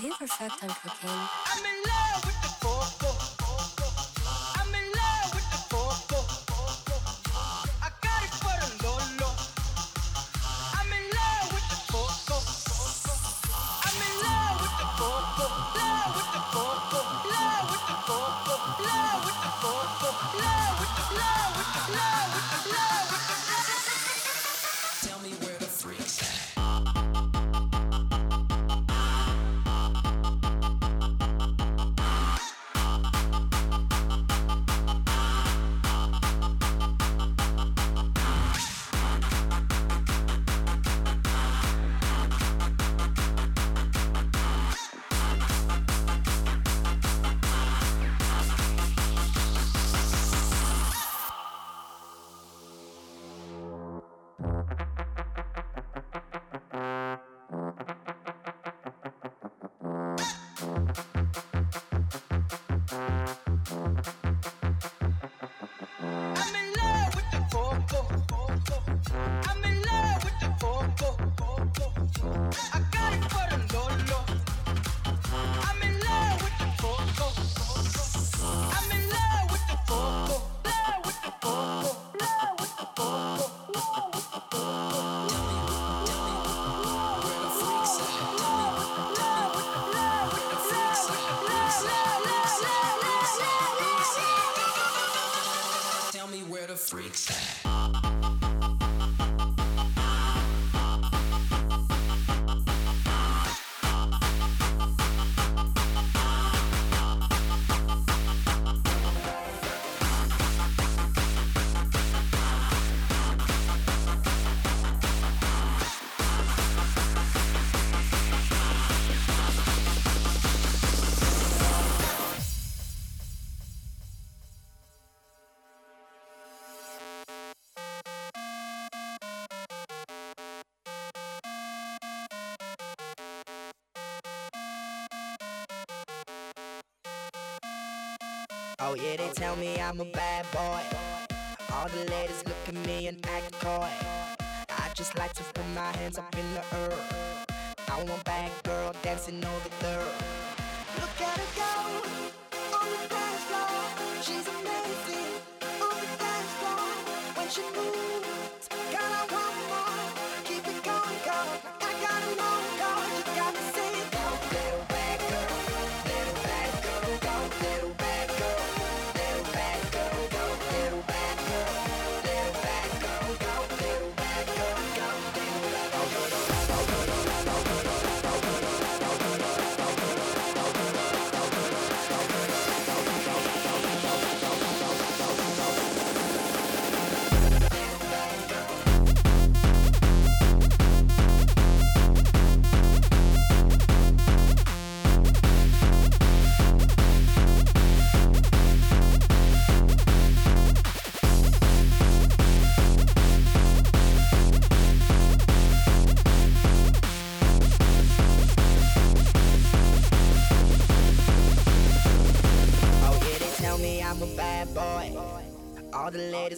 We were on cocaine. I'm in love with the 4-4. Yeah, they tell me I'm a bad boy. All the ladies look at me and act coy. I just like to put my hands up in the air. I want bad girl dancing over the dirt. Look at her go.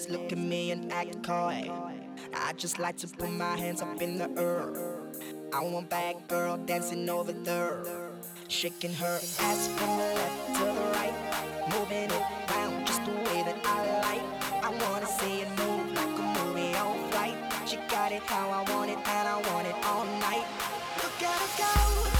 Look at me and act coy. I just like to put my hands up in the air. I want bad girl dancing over there. Shaking her ass from the left to the right. Moving it round just the way that I like. I wanna see it move like a movie on flight. She got it how I want it and I want it all night. Look at her go.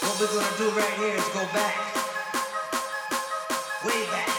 What we're gonna do right here is go back, way back.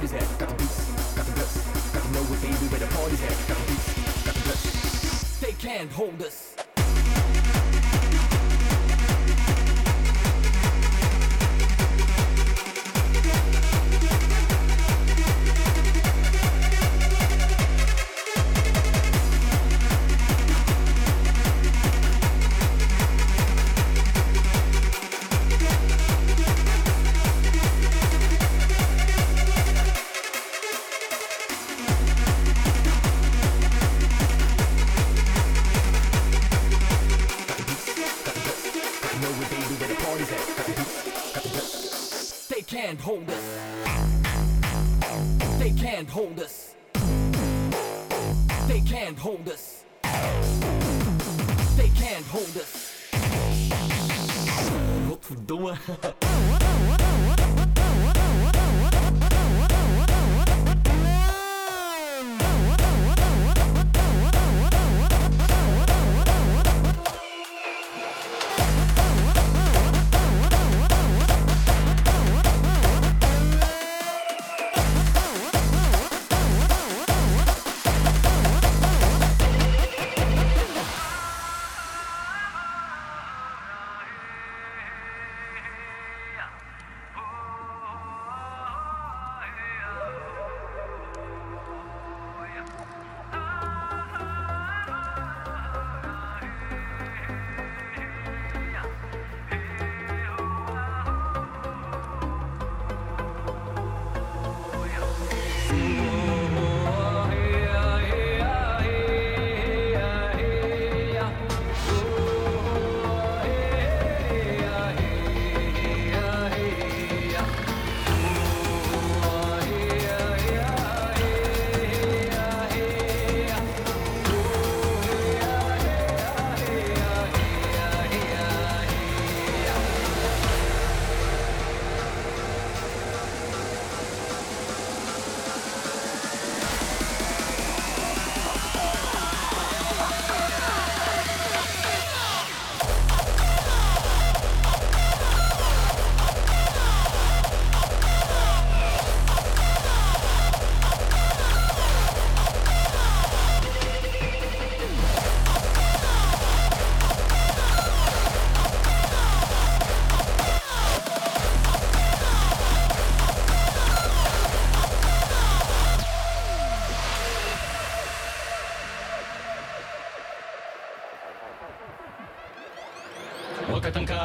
party's at. Got the beats, got the guts, got to know it, baby, where the party's at. Got the beats, got the guts. They can't hold us.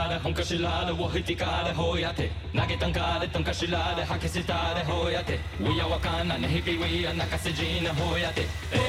de honka shilade wo hiti ka de tanka shilade hakisita de hoyate wiya wakana nehi wiya nakase.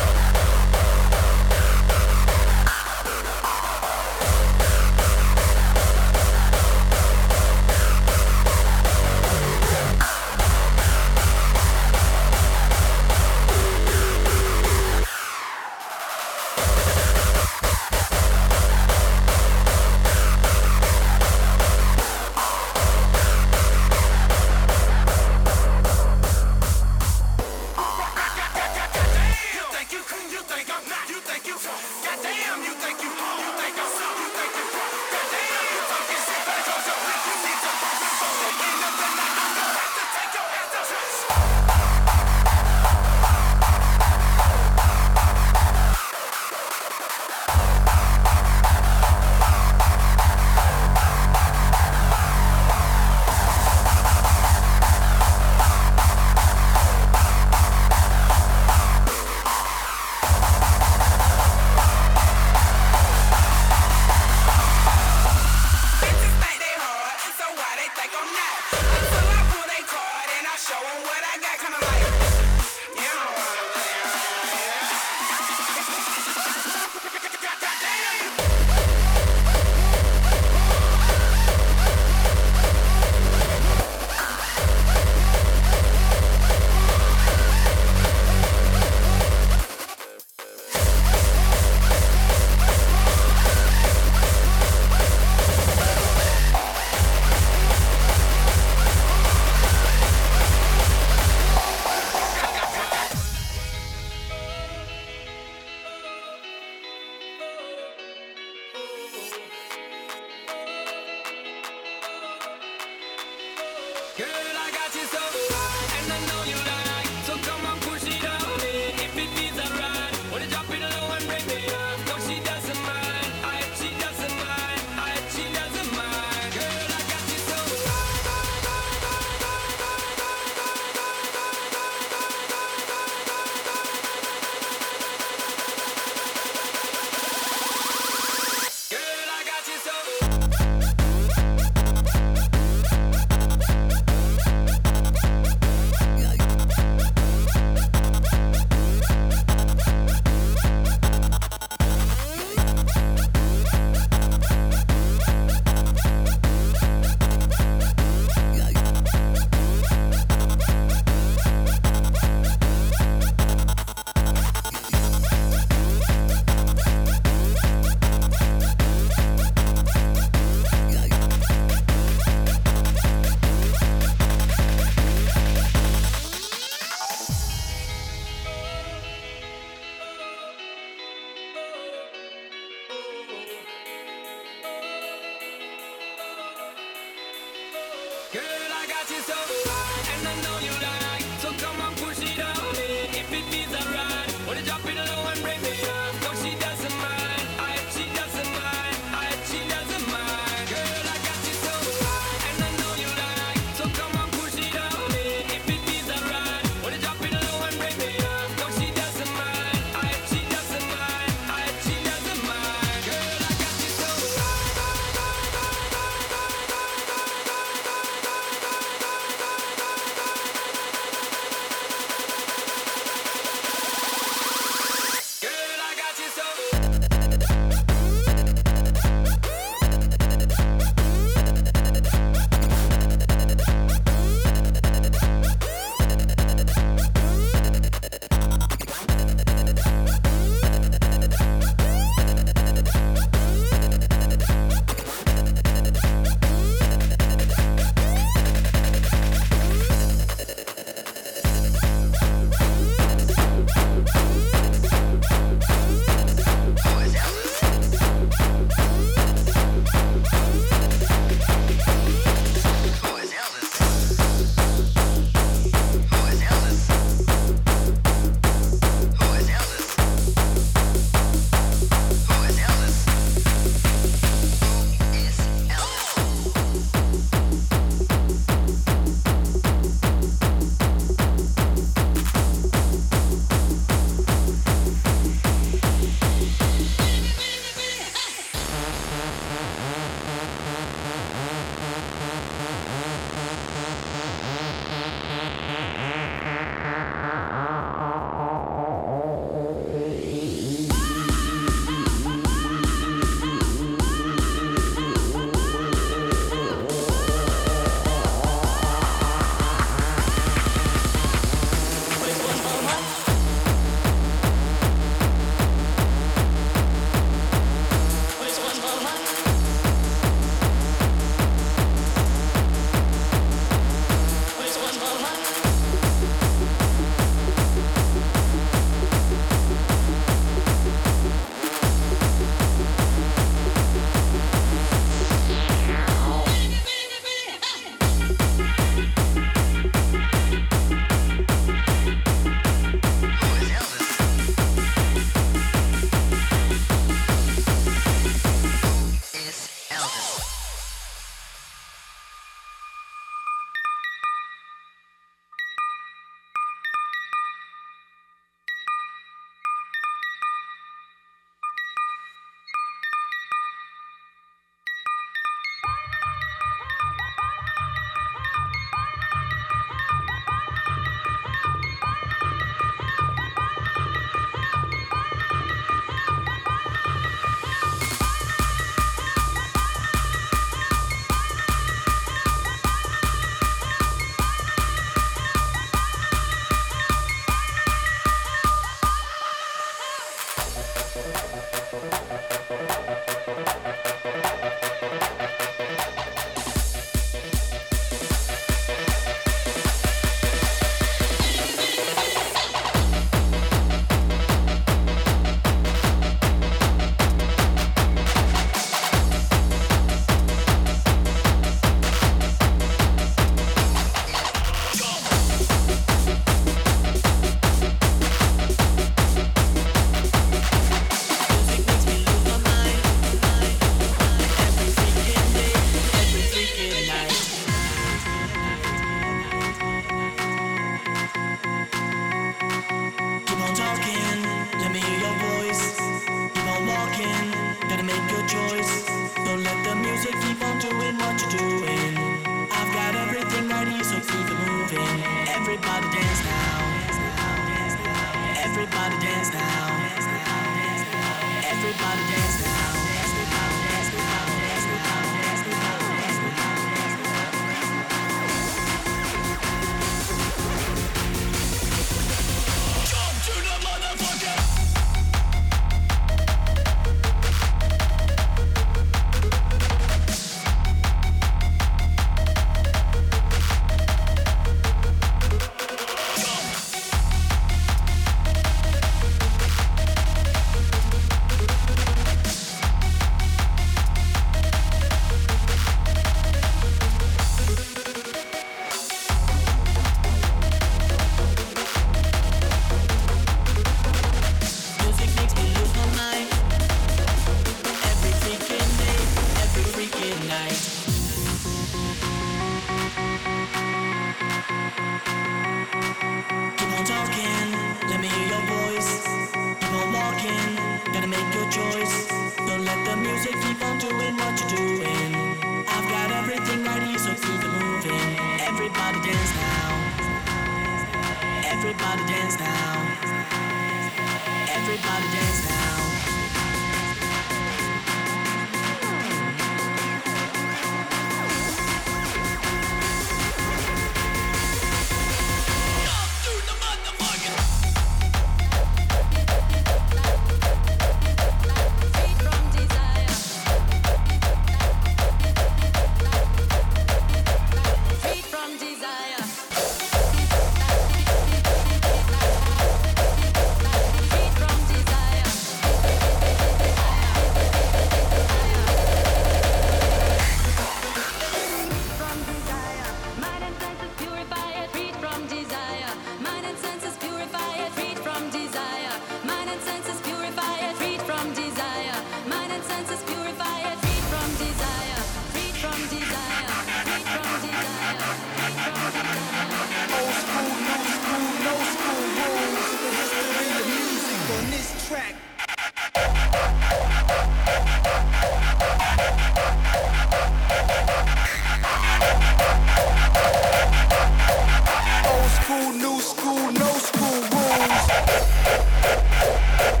Thank you.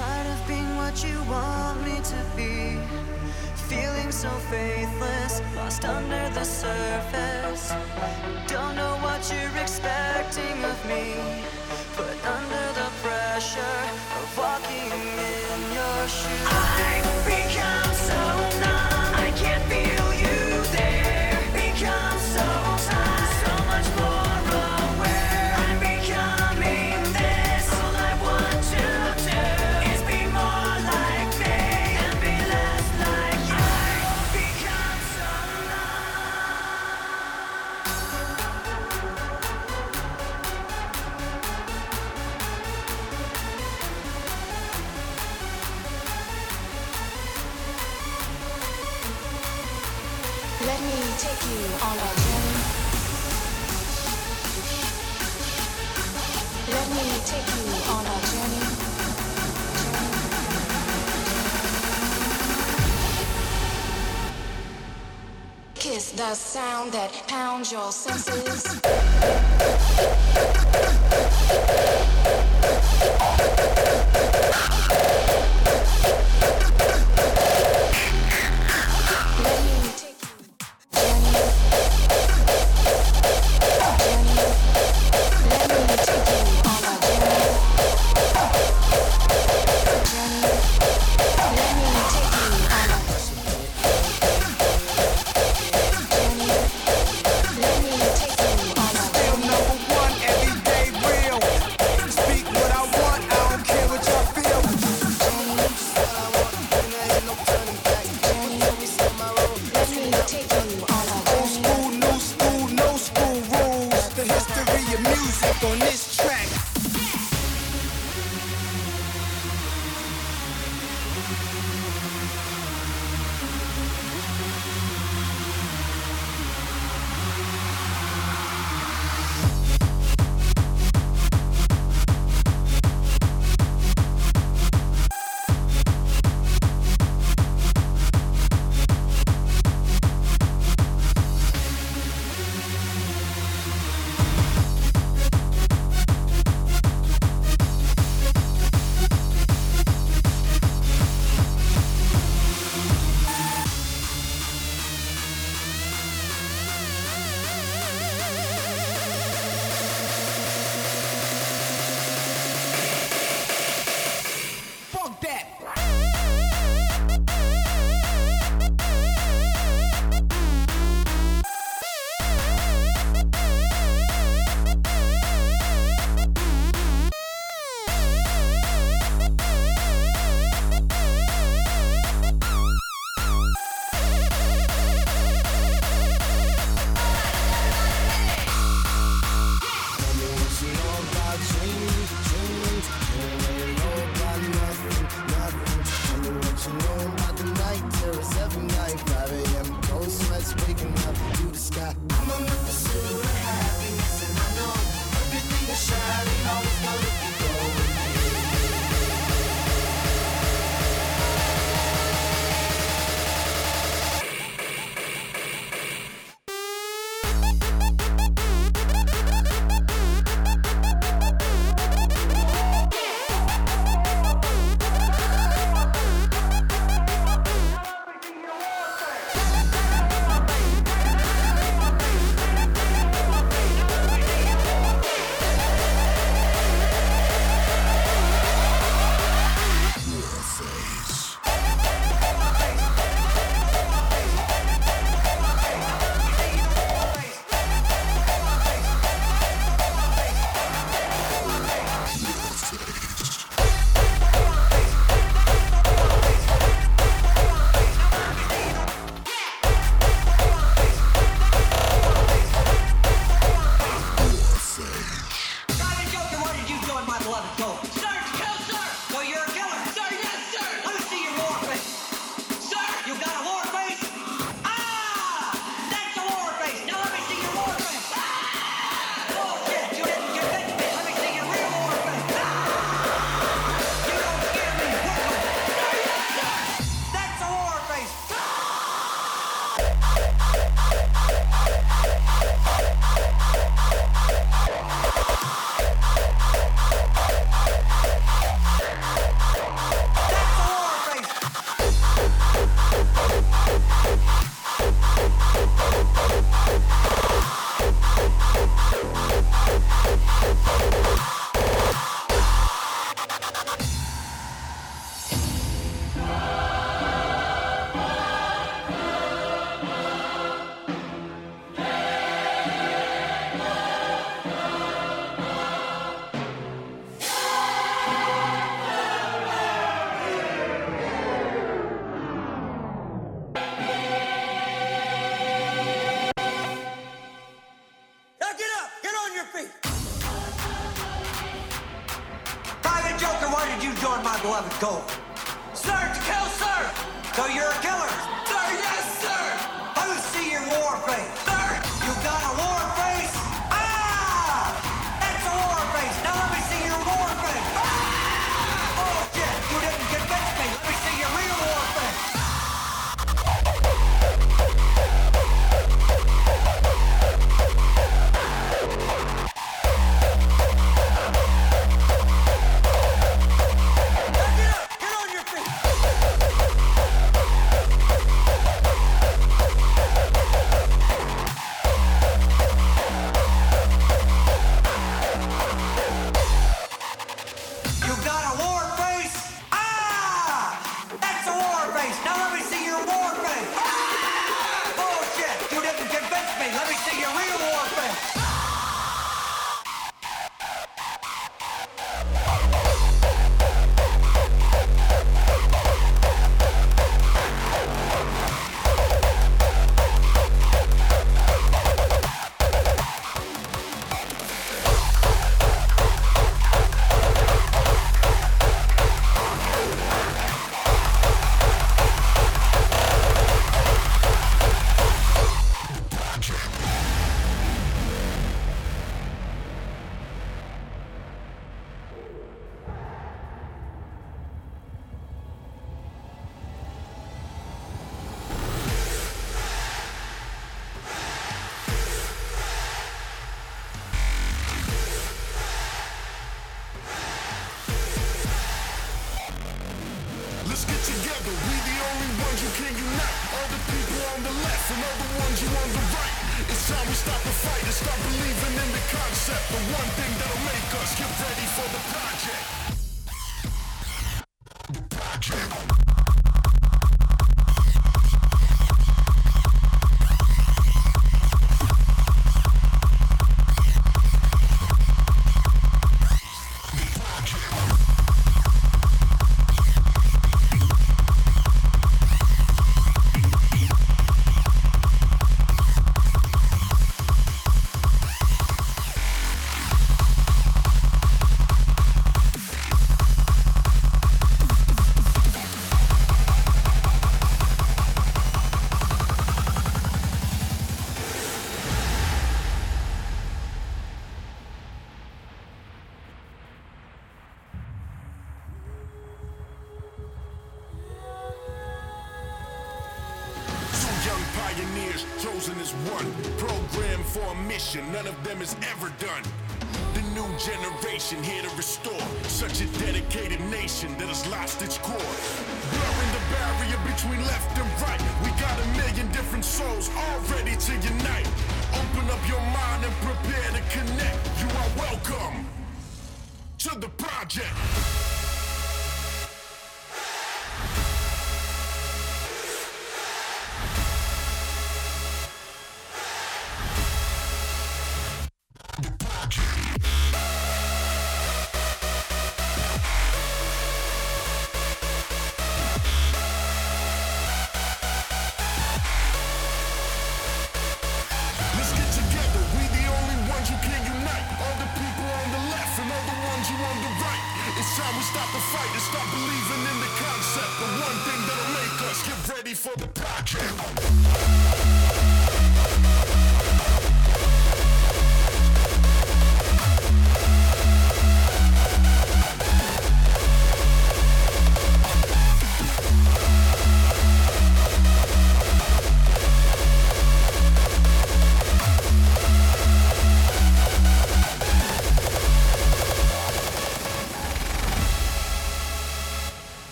Tired of being what you want me to be. Feeling so faithless, lost under the surface. Don't know what you're expecting of me. But under the pressure of walking in your shoes. I the sound that pounds your senses.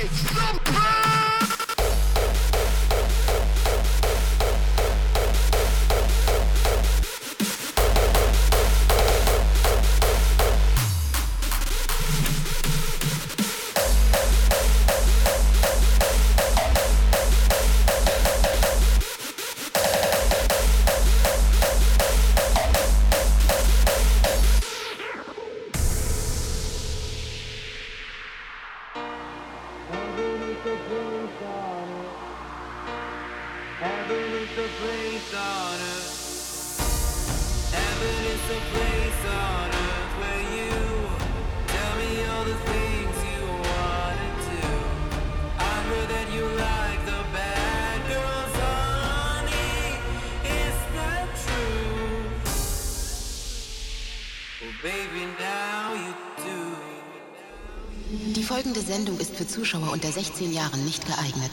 Heaven für Zuschauer unter 16 Jahren nicht geeignet.